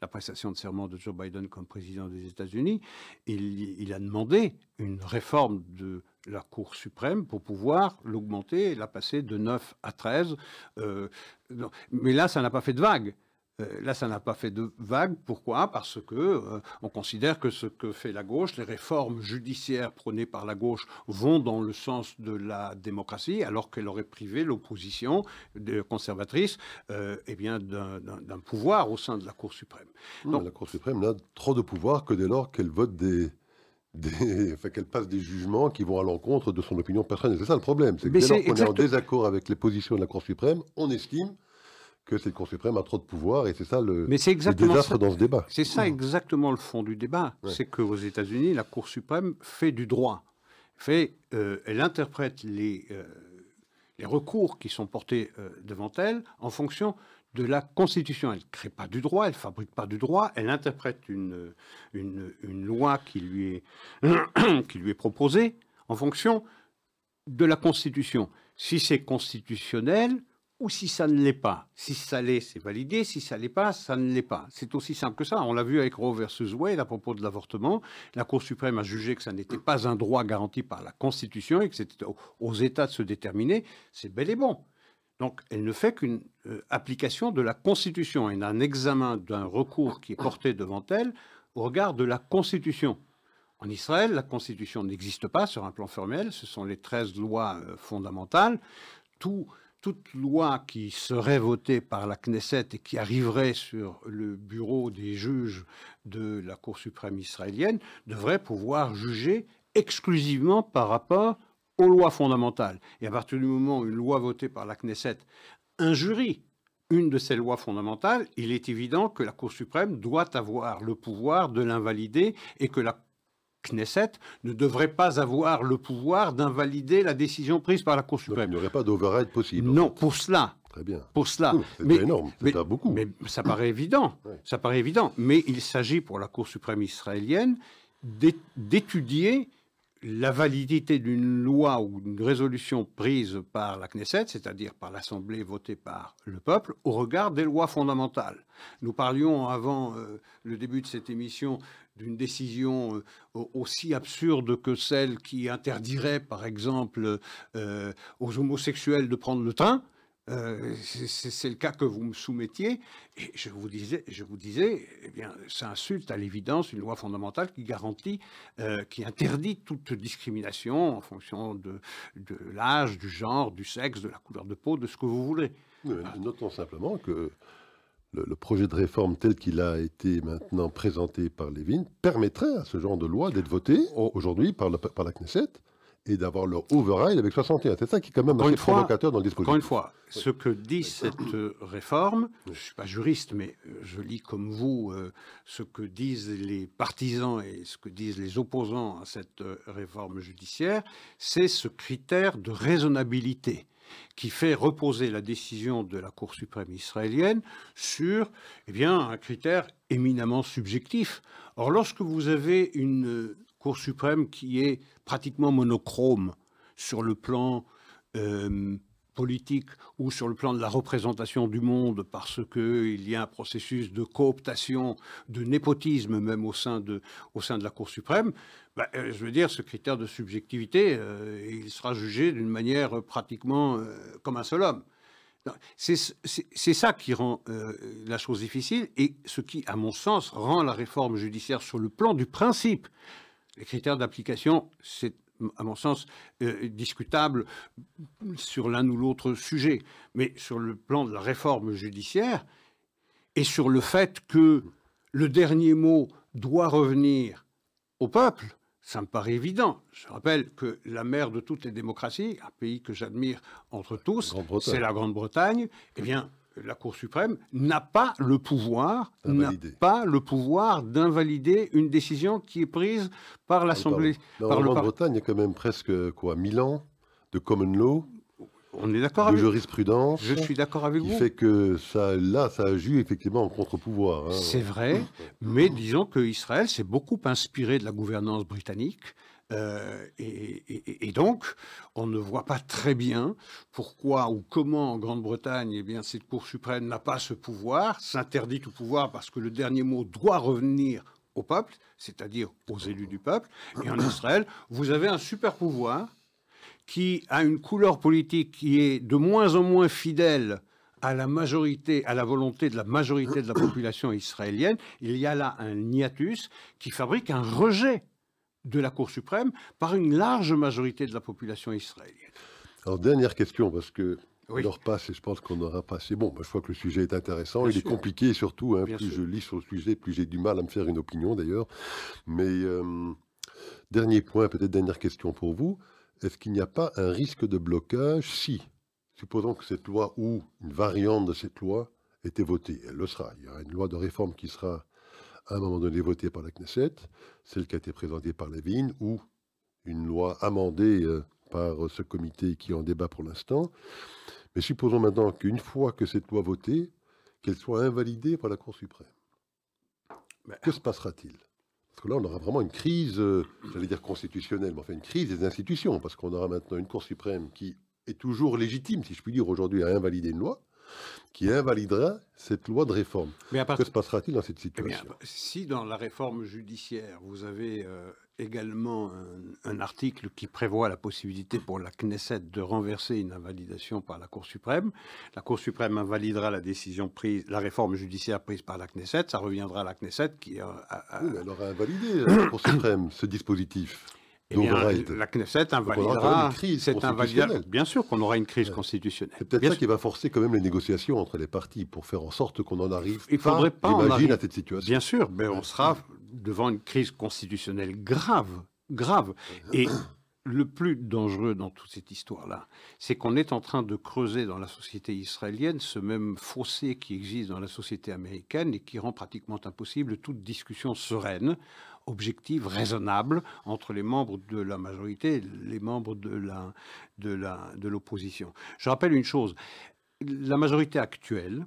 la prestation de serment de Joe Biden comme président des États-Unis, il, a demandé une réforme de la Cour suprême pour pouvoir l'augmenter et la passer de 9 à 13. Euh, mais là, ça n'a pas fait de vague. Euh, là, ça n'a pas fait de vague. Pourquoi? Parce que euh, on considère que ce que fait la gauche, les réformes judiciaires prônées par la gauche vont dans le sens de la démocratie, alors qu'elle aurait privé l'opposition conservatrice euh, eh bien d'un pouvoir au sein de la Cour suprême. Donc, la Cour suprême n'a trop de pouvoir que dès lors qu'elle vote des, qu'elle passe des jugements qui vont à l'encontre de son opinion personnelle. C'est ça le problème. C'est que dès lors qu'on est en désaccord avec les positions de la Cour suprême, on estime que cette Cour suprême a trop de pouvoir et c'est ça le, Mais exactement désastre dans ce débat. C'est ça exactement le fond du débat. C'est qu'aux États-Unis, la Cour suprême fait du droit. Fait, euh, elle interprète les, euh, les recours qui sont portés euh, devant elle en fonction de la Constitution. Elle ne crée pas du droit, elle ne fabrique pas du droit, elle interprète une, une, une loi qui lui, est, qui lui est proposée en fonction de la Constitution. Si c'est constitutionnel, ou si ça ne l'est pas. Si ça l'est, c'est validé. Si ça ne l'est pas, ça ne l'est pas. C'est aussi simple que ça. On l'a vu avec Roe versus Wade à propos de l'avortement. La Cour suprême a jugé que ça n'était pas un droit garanti par la Constitution et que c'était aux États de se déterminer. C'est bel et bon. Donc, elle ne fait qu'une euh, application de la Constitution et d'un examen d'un recours qui est porté devant elle au regard de la Constitution. En Israël, la Constitution n'existe pas sur un plan formel. Ce sont les 13 lois euh, fondamentales. Tout toute loi qui serait votée par la Knesset et qui arriverait sur le bureau des juges de la Cour suprême israélienne devrait pouvoir juger exclusivement par rapport aux lois fondamentales. Et à partir du moment où une loi votée par la Knesset injurie une de ces lois fondamentales, il est évident que la Cour suprême doit avoir le pouvoir de l'invalider et que la Knesset ne devrait pas avoir le pouvoir d'invalider la décision prise par la Cour suprême. il n'y aurait pas d'override possible. Non, pour cela. Très bien. Pour cela. c'est énorme, c'est beaucoup. Mais ça paraît évident. Ça paraît évident. Mais il s'agit pour la Cour suprême israélienne d'étudier la validité d'une loi ou d'une résolution prise par la Knesset, c'est-à-dire par l'Assemblée votée par le peuple, au regard des lois fondamentales. Nous parlions avant euh, le début de cette émission d'une décision euh, aussi absurde que celle qui interdirait, par exemple, euh, aux homosexuels de prendre le train. Euh, c'est le cas que vous me soumettiez. Et je vous disais, je vous disais eh bien, ça insulte à l'évidence une loi fondamentale qui garantit, qui interdit toute discrimination en fonction de l'âge, du genre, du sexe, de la couleur de peau, de ce que vous voulez. notons simplement que le, projet de réforme tel qu'il a été maintenant présenté par Lévin permettrait à ce genre de loi d'être voté aujourd'hui par, par la Knesset et d'avoir leur override avec 61. C'est ça qui est quand même assez provocateur dans le dispositif. Encore une fois, ce que dit cette réforme, je ne suis pas juriste, mais euh, je lis comme vous euh, ce que disent les partisans et ce que disent les opposants à cette euh, réforme judiciaire, c'est ce critère de raisonnabilité qui fait reposer la décision de la Cour suprême israélienne sur eh bien, un critère éminemment subjectif. Or, lorsque vous avez une Cour suprême qui est pratiquement monochrome sur le plan euh, politique ou sur le plan de la représentation du monde, parce qu'il y a un processus de cooptation, de népotisme même au sein de, au sein de la Cour suprême, bah, euh, je veux dire, ce critère de subjectivité, euh, il sera jugé d'une manière pratiquement comme un seul homme. C'est ça qui rend la chose difficile et ce qui, à mon sens, rend la réforme judiciaire sur le plan du principe les critères d'application, c'est à mon sens, euh, discutable sur l'un ou l'autre sujet, mais sur le plan de la réforme judiciaire et sur le fait que le dernier mot doit revenir au peuple, ça me paraît évident. Je rappelle que la mère de toutes les démocraties, un pays que j'admire entre tous, c'est la Grande-Bretagne, eh bien, la Cour suprême n'a pas le pouvoir, n'a pas le pouvoir d'invalider une décision qui est prise par l'Assemblée. Par le Bretagne, il y a quand même presque quoi, 1000 ans de common law. On est d'accord de jurisprudence. Je suis d'accord avec qui vous. fait que ça, là, ça a joué effectivement en contre-pouvoir. Hein. C'est vrai, mais disons que Israël s'est beaucoup inspiré de la gouvernance britannique. Euh, et, donc, on ne voit pas très bien pourquoi ou comment en Grande-Bretagne, eh bien, cette Cour suprême n'a pas ce pouvoir, s'interdit tout pouvoir parce que le dernier mot doit revenir au peuple, c'est-à-dire aux élus du peuple. Et en Israël, vous avez un super pouvoir qui a une couleur politique qui est de moins en moins fidèle à la majorité, à la volonté de la majorité de la population israélienne. Il y a là un hiatus qui fabrique un rejet de la Cour suprême par une large majorité de la population israélienne. Alors, dernière question, parce que oui. l'heure passe et je pense qu'on aura passé. Bon, bah, je crois que le sujet est intéressant, il est compliqué surtout. Hein, plus je lis sur le sujet, plus j'ai du mal à me faire une opinion d'ailleurs. Mais euh, dernier point, peut-être dernière question pour vous. Est-ce qu'il n'y a pas un risque de blocage si, supposons que cette loi ou une variante de cette loi était votée, elle le sera, il y aura une loi de réforme qui sera à un moment donné votée par la Knesset, celle qui a été présentée par Levin, ou une loi amendée euh, par ce comité qui en débat pour l'instant. Mais supposons maintenant qu'une fois que cette loi votée, qu'elle soit invalidée par la Cour suprême. Que se passera-t-il? Parce que là, on aura vraiment une crise, euh, j'allais dire constitutionnelle, mais enfin une crise des institutions, parce qu'on aura maintenant une Cour suprême qui est toujours légitime, si je puis dire, aujourd'hui, à invalider une loi, qui invalidera cette loi de réforme. Mais Que se passera-t-il dans cette eh situation? Si dans la réforme judiciaire, vous avez euh, également un, article qui prévoit la possibilité pour la Knesset de renverser une invalidation par la Cour suprême, la Cour suprême invalidera la décision prise, la réforme judiciaire prise par la Knesset, ça reviendra à la Knesset qui a... oui, elle aura invalidé, la Cour suprême, ce dispositif. Eh bien, la Knesset invalidera invalidation. Bien sûr qu'on aura une crise constitutionnelle. C'est peut-être ça qui va forcer quand même les négociations entre les partis pour faire en sorte qu'on en arrive. Il faudrait pas, pas à cette situation. Bien sûr, mais on sera devant une crise constitutionnelle grave, grave. Et le plus dangereux dans toute cette histoire-là, c'est qu'on est en train de creuser dans la société israélienne ce même fossé qui existe dans la société américaine et qui rend pratiquement impossible toute discussion sereine objective, raisonnable entre les membres de la majorité et les membres de la de la de l'opposition. Je rappelle une chose, la majorité actuelle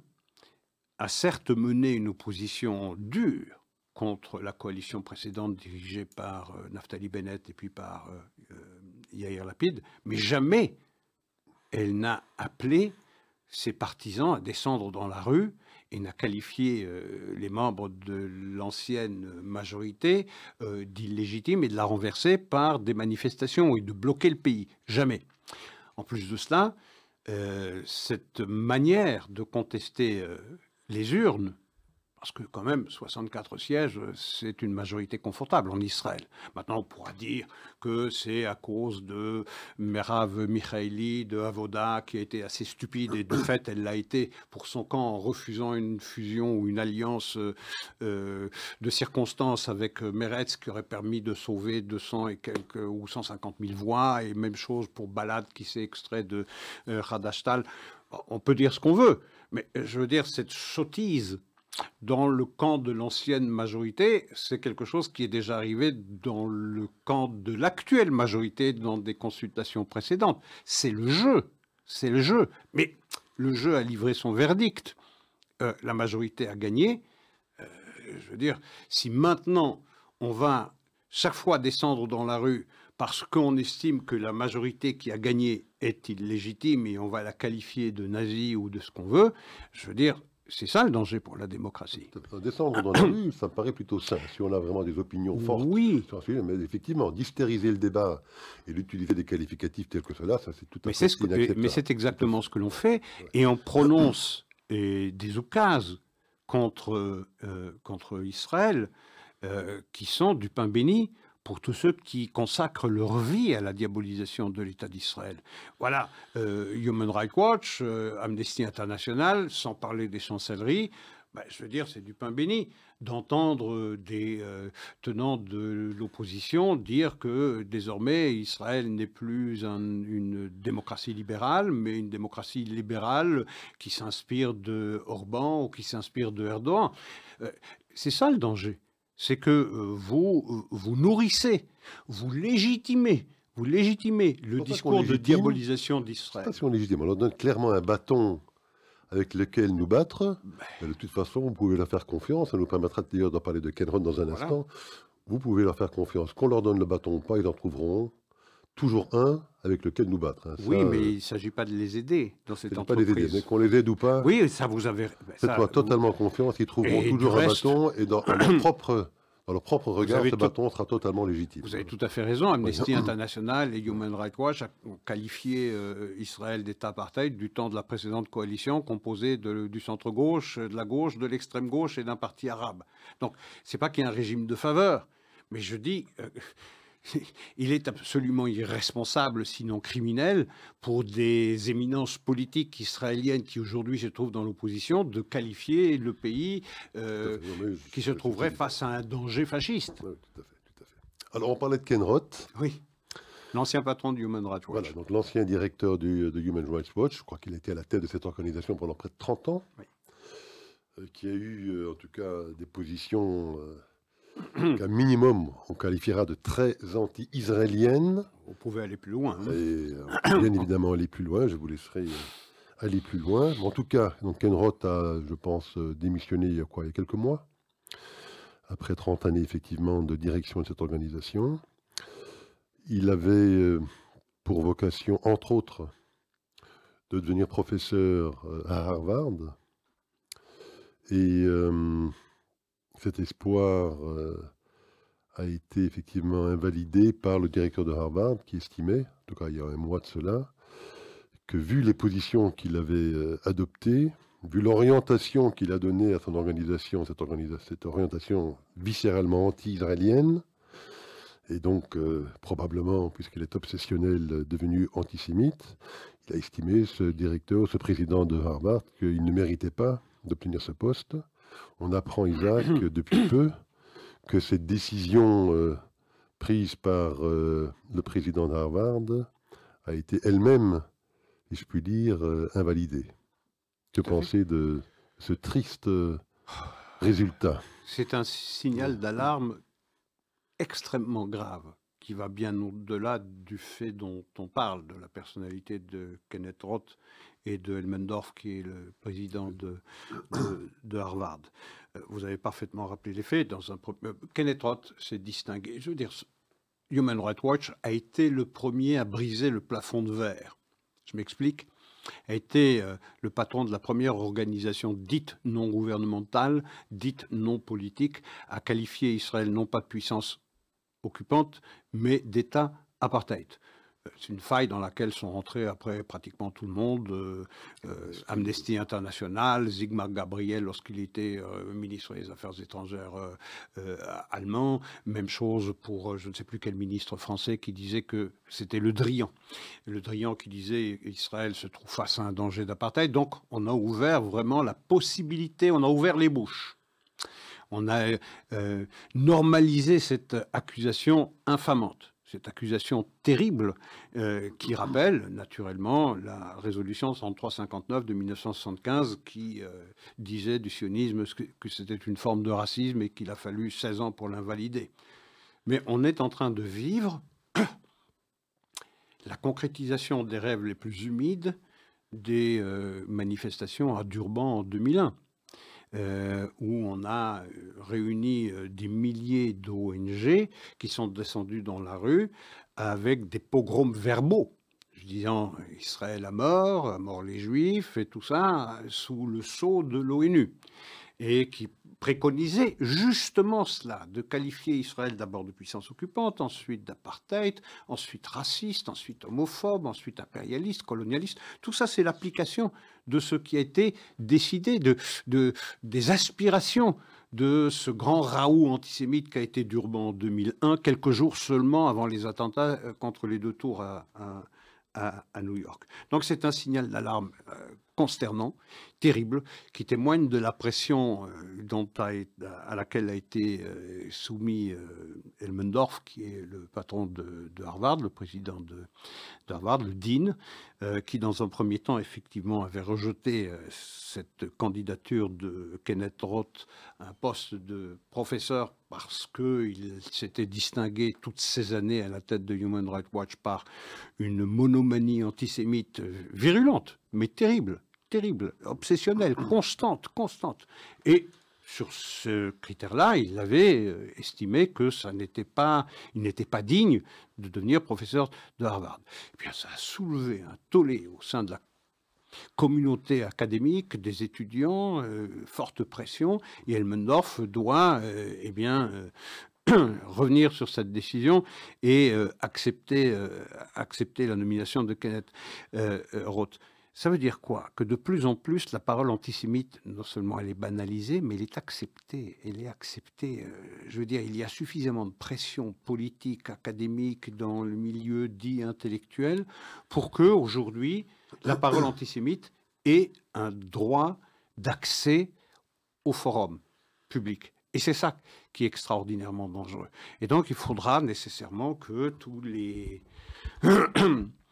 a certes mené une opposition dure contre la coalition précédente dirigée par euh, Naftali Bennett et puis par euh, euh, Yair Lapid, mais jamais elle n'a appelé ses partisans à descendre dans la rue et n'a qualifié euh, les membres de l'ancienne majorité euh, d'illégitimes et de la renverser par des manifestations et de bloquer le pays. Jamais. En plus de cela, cette manière de contester les urnes parce que quand même, 64 sièges, c'est une majorité confortable en Israël. Maintenant, on pourra dire que c'est à cause de Merav Michaeli, de Avoda, qui a été assez stupide, et de fait, elle l'a été pour son camp en refusant une fusion ou une alliance euh, de circonstances avec Meretz, qui aurait permis de sauver 200 et quelques ou 150 000 voix, et même chose pour Balad, qui s'est extrait de euh, Radashtal. On peut dire ce qu'on veut, mais je veux dire, cette sottise dans le camp de l'ancienne majorité, c'est quelque chose qui est déjà arrivé dans le camp de l'actuelle majorité dans des consultations précédentes. C'est le jeu, c'est le jeu. Mais le jeu a livré son verdict. Euh, la majorité a gagné. Euh, je veux dire, si maintenant on va chaque fois descendre dans la rue parce qu'on estime que la majorité qui a gagné est illégitime et on va la qualifier de nazie ou de ce qu'on veut, je veux dire, c'est ça le danger pour la démocratie. Descendre dans la rue, ça paraît plutôt sain, si on a vraiment des opinions fortes. Oui. Mais effectivement, d'hystériser le débat et d'utiliser des qualificatifs tels que cela, ça c'est tout à fait inacceptable. Mais c'est exactement ce que l'on fait, et on prononce des oukases contre, euh, contre Israël euh, qui sont du pain béni pour tous ceux qui consacrent leur vie à la diabolisation de l'État d'Israël. Voilà, euh, Human Rights Watch, euh, Amnesty International, sans parler des chancelleries, ben, je veux dire, c'est du pain béni d'entendre des euh, tenants de l'opposition dire que désormais Israël n'est plus une démocratie libérale, mais une démocratie libérale qui s'inspire de Orban ou qui s'inspire de Erdogan. c'est ça le danger c'est que euh, vous, euh, vous nourrissez, vous légitimez, vous légitimez le discours de diabolisation d'Israël. Si on légitime, on leur donne clairement un bâton avec lequel nous battre. Ben. de toute façon, vous pouvez leur faire confiance. Ça nous permettra d'ailleurs d'en parler de Kenron dans un instant. Vous pouvez leur faire confiance. Qu'on leur donne le bâton ou pas, ils en trouveront toujours un avec lequel nous battre. Hein. oui, mais il ne s'agit pas de les aider dans cette entreprise. pas les aider, mais qu'on les aide ou pas. Oui, ça vous avez. Faites-moi totalement confiance, ils trouveront toujours un bâton et dans, leur propre. Dans leur propre regard, ce bâton sera totalement légitime. Vous avez tout à fait raison. Amnesty International et Human Rights Watch ont qualifié euh, Israël d'État apartheid du temps de la précédente coalition composée du centre-gauche, de la gauche, de l'extrême-gauche et d'un parti arabe. Donc, c'est pas qu'il y ait un régime de faveur, mais je dis, euh, il est absolument irresponsable, sinon criminel, pour des éminences politiques israéliennes qui aujourd'hui se trouvent dans l'opposition, de qualifier le pays euh, qui se trouverait face à un danger fasciste. tout à fait, tout à fait. Alors on parlait de Ken Roth. Oui. L'ancien patron du Human Rights Watch. Voilà, donc l'ancien directeur du, de Human Rights Watch, je crois qu'il était à la tête de cette organisation pendant près de 30 ans, oui. Euh, qui a eu euh, en tout cas des positions qu'un minimum on qualifiera de très anti-israélienne. Vous pouvez aller plus loin. Hein. Et, euh, bien évidemment aller plus loin, je vous laisserai euh, aller plus loin. en tout cas, donc Ken Roth a, je pense, euh, démissionné il y a quoi, il y a quelques mois, après 30 années effectivement de direction de cette organisation. Il avait pour vocation, entre autres, de devenir professeur à Harvard. Et cet espoir euh, a été effectivement invalidé par le directeur de Harvard qui estimait, en tout cas il y a un mois de cela, que vu les positions qu'il avait euh, adoptées, vu l'orientation qu'il a donnée à son organisation, cette, orientation viscéralement anti-israélienne, et donc euh, probablement, puisqu'il est obsessionnel, devenu antisémite, il a estimé, ce directeur, ce président de Harvard, qu'il ne méritait pas d'obtenir ce poste, on apprend, Isaac, depuis peu, que cette décision euh, prise par euh, le président d'Harvard a été elle-même, si je puis dire, euh, invalidée. Que penser de ce triste résultat? C'est un signal d'alarme extrêmement grave qui va bien au-delà du fait dont on parle, de la personnalité de Kenneth Roth et de Elmendorf, qui est le président de, Harvard. Euh, vous avez parfaitement rappelé les faits. Dans un, euh, Kenneth Roth s'est distingué. Je veux dire, Human Rights Watch a été le premier à briser le plafond de verre. Je m'explique a été euh, le patron de la première organisation dite non gouvernementale, dite non politique, à qualifier Israël non pas de puissance occupante, mais d'État apartheid. C'est une faille dans laquelle sont rentrés après pratiquement tout le monde. Euh, euh, Amnesty International, Zygmunt Gabriel lorsqu'il était euh, ministre des Affaires étrangères allemand. Même chose pour je ne sais plus quel ministre français qui disait que c'était le Drian. Le Drian qui disait Israël se trouve face à un danger d'apartheid. Donc on a ouvert vraiment la possibilité, on a ouvert les bouches. On a normalisé cette accusation infamante cette accusation terrible euh, qui rappelle naturellement la résolution 103-59 de 1975 qui euh, disait du sionisme que, c'était une forme de racisme et qu'il a fallu 16 ans pour l'invalider. Mais on est en train de vivre la concrétisation des rêves les plus humides des euh, manifestations à Durban en 2001. Euh, où on a euh, réuni euh, des milliers d'ONG qui sont descendus dans la rue avec des pogroms verbaux, disant Israël à mort, à mort les Juifs et tout ça, sous le sceau de l'ONU et qui préconisait justement cela, de qualifier Israël d'abord de puissance occupante, ensuite d'apartheid, ensuite raciste, ensuite homophobe, ensuite impérialiste, colonialiste. Tout ça, c'est l'application de ce qui a été décidé, de, de, des aspirations de ce grand Raoult antisémite qui a été Durban en 2001, quelques jours seulement avant les attentats euh, contre les deux tours à, à, New York. Donc c'est un signal d'alarme euh, consternant, terrible, qui témoigne de la pression euh, dont à laquelle a été euh, soumis Elmendorf, qui est le patron de, Harvard, le président de, Harvard, le dean, qui dans un premier temps effectivement avait rejeté cette candidature de Kenneth Roth à un poste de professeur parce qu'il s'était distingué toutes ces années à la tête de Human Rights Watch par une monomanie antisémite virulente, mais terrible, terrible, obsessionnelle, constante, constante. Et sur ce critère-là, il avait euh, estimé que ça n'était pas, il n'était pas digne de devenir professeur de Harvard. Et bien, ça a soulevé un tollé au sein de la communauté académique, des étudiants, euh, forte pression, et Elmendorf doit euh, eh bien, euh, revenir sur cette décision et accepter, accepter la nomination de Kenneth Roth. Ça veut dire quoi? Que de plus en plus, la parole antisémite, non seulement elle est banalisée, mais elle est acceptée. Elle est acceptée. je veux dire, il y a suffisamment de pression politique, académique, dans le milieu dit intellectuel, pour que aujourd'hui, la parole antisémite ait un droit d'accès au forum public. Et c'est ça qui est extraordinairement dangereux. Et donc, il faudra nécessairement que tous les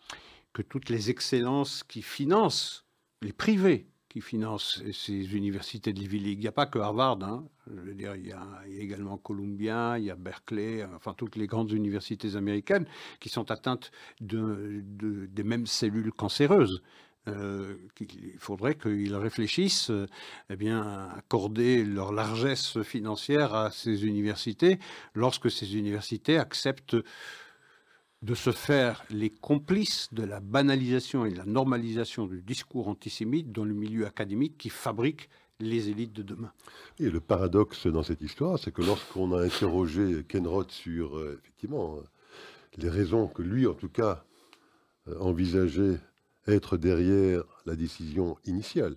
que toutes les excellences qui financent les privés qui financent ces universités de Ivy League. Il n'y a pas que Harvard, hein. je veux dire, il y, a, également Columbia, il y a Berkeley, enfin toutes les grandes universités américaines qui sont atteintes de, des mêmes cellules cancéreuses. Euh, il faudrait qu'ils réfléchissent eh bien, à accorder leur largesse financière à ces universités lorsque ces universités acceptent de se faire les complices de la banalisation et de la normalisation du discours antisémite dans le milieu académique qui fabrique les élites de demain. Et le paradoxe dans cette histoire, c'est que lorsqu'on a interrogé Ken Roth sur euh, effectivement euh, les raisons que lui, en tout cas, euh, envisageait être derrière la décision initiale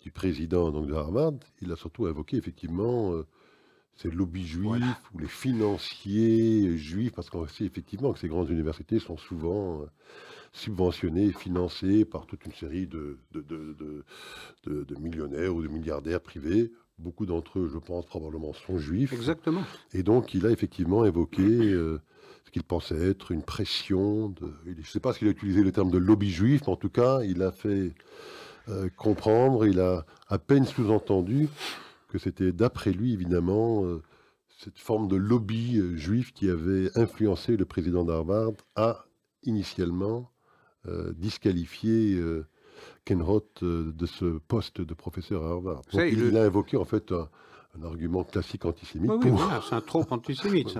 du président donc, de Harvard, il a surtout invoqué effectivement ces lobbies juifs ou les financiers juifs, parce qu'on sait effectivement que ces grandes universités sont souvent euh, subventionnées, financées par toute une série de, de, millionnaires ou de milliardaires privés. Beaucoup d'entre eux, je pense, probablement sont juifs. Exactement. Et donc, il a effectivement évoqué euh, ce qu'il pensait être une pression. Je ne sais pas s'il a utilisé le terme de lobby juif, mais en tout cas, il a fait euh, comprendre, il a à peine sous-entendu que c'était d'après lui, évidemment, euh, cette forme de lobby euh, juif qui avait influencé le président d'Harvard à initialement euh, disqualifier Ken Roth de ce poste de professeur à Harvard. il, a invoqué en fait un, argument classique antisémite. oui, c'est un trop antisémite.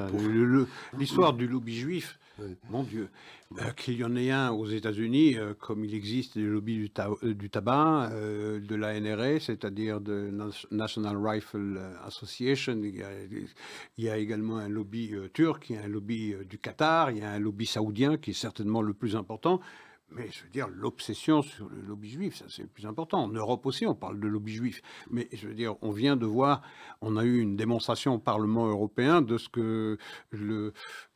L'histoire du lobby juif Mon Dieu. Euh, qu'il y en ait un aux États-Unis, euh, comme il existe des lobbies du, euh, du tabac, de la NRA, c'est-à-dire de National Rifle Association. Il y, a, il y a également un lobby turc, il y a un lobby du Qatar, il y a un lobby saoudien qui est certainement le plus important. Mais je veux dire, l'obsession sur le lobby juif, ça c'est le plus important. En Europe aussi, on parle de lobby juif. Mais je veux dire, on vient de voir, on a eu une démonstration au Parlement européen de ce que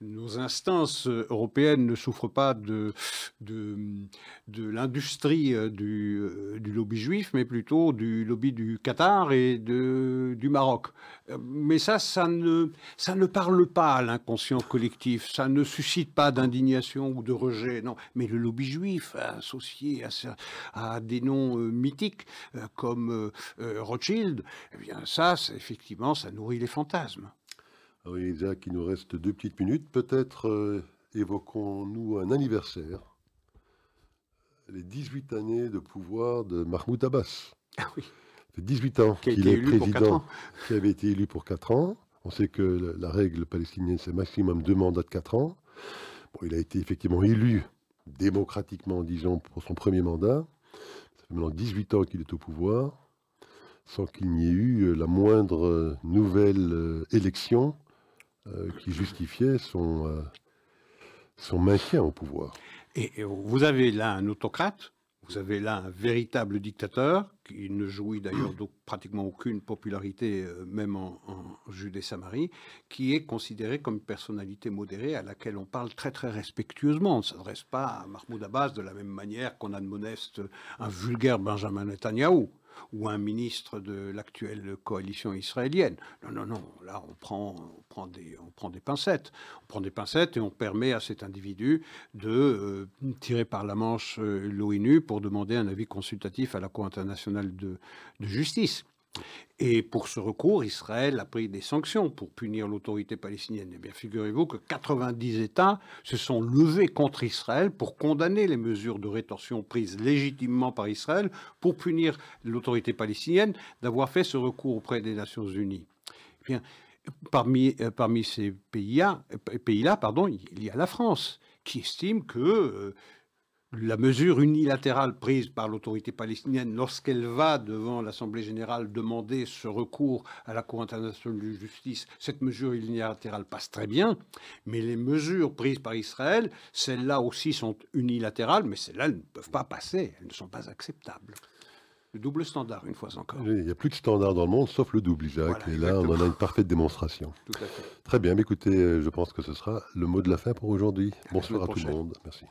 nos instances européennes ne souffrent pas de, de, l'industrie euh, du, euh, du, lobby juif, mais plutôt du lobby du Qatar et de, du Maroc. Euh, mais ça, ça ne, ça ne parle pas à l'inconscient collectif, ça ne suscite pas d'indignation ou de rejet, non. Mais le lobby juif, associés à, des noms euh, mythiques euh, comme euh, Rothschild, eh bien ça, effectivement, ça nourrit les fantasmes. Ah oui, Isaac, il nous reste deux petites minutes. Peut-être évoquons-nous un anniversaire. Les 18 années de pouvoir de Mahmoud Abbas. Ah oui. Ça fait 18 ans qu'il est président, qui avait été élu pour 4 ans. On sait que la règle palestinienne, c'est maximum deux mandats de 4 ans. Bon, il a été effectivement élu démocratiquement, disons, pour son premier mandat. Ça fait maintenant 18 ans qu'il est au pouvoir, sans qu'il n'y ait eu euh, la moindre euh, nouvelle euh, élection qui justifiait son, son maintien au pouvoir. Et vous avez là un autocrate vous avez là un véritable dictateur qui ne jouit d'ailleurs pratiquement aucune popularité, euh, même en, Judée-Samarie, qui est considéré comme une personnalité modérée à laquelle on parle très très respectueusement. On ne s'adresse pas à Mahmoud Abbas de la même manière qu'on a de modeste un vulgaire Benjamin Netanyahu ou un ministre de l'actuelle coalition israélienne. Non, non, non. Là, on prend, on prend, des, on prend des pincettes. On prend des pincettes et on permet à cet individu de euh, tirer par la manche euh, l'ONU pour demander un avis consultatif à la Cour internationale de, de justice. Et pour ce recours, Israël a pris des sanctions pour punir l'autorité palestinienne. Eh bien, figurez-vous que 90 États se sont levés contre Israël pour condamner les mesures de rétorsion prises légitimement par Israël pour punir l'autorité palestinienne d'avoir fait ce recours auprès des Nations Unies. Eh bien, parmi, euh, parmi ces pays-là, pays pardon, il y a la France qui estime que euh, la mesure unilatérale prise par l'autorité palestinienne lorsqu'elle va devant l'Assemblée générale demander ce recours à la Cour internationale de justice, cette mesure unilatérale passe très bien, mais les mesures prises par Israël, celles-là aussi sont unilatérales, mais celles-là elles ne peuvent pas passer, elles ne sont pas acceptables. Le double standard, une fois encore. Il n'y a plus de standard dans le monde, sauf le double, Isaac. et là, on en a une parfaite démonstration. Tout à fait. Très bien, écoutez, je pense que ce sera le mot de la fin pour aujourd'hui. Bonsoir à tout le monde. Merci.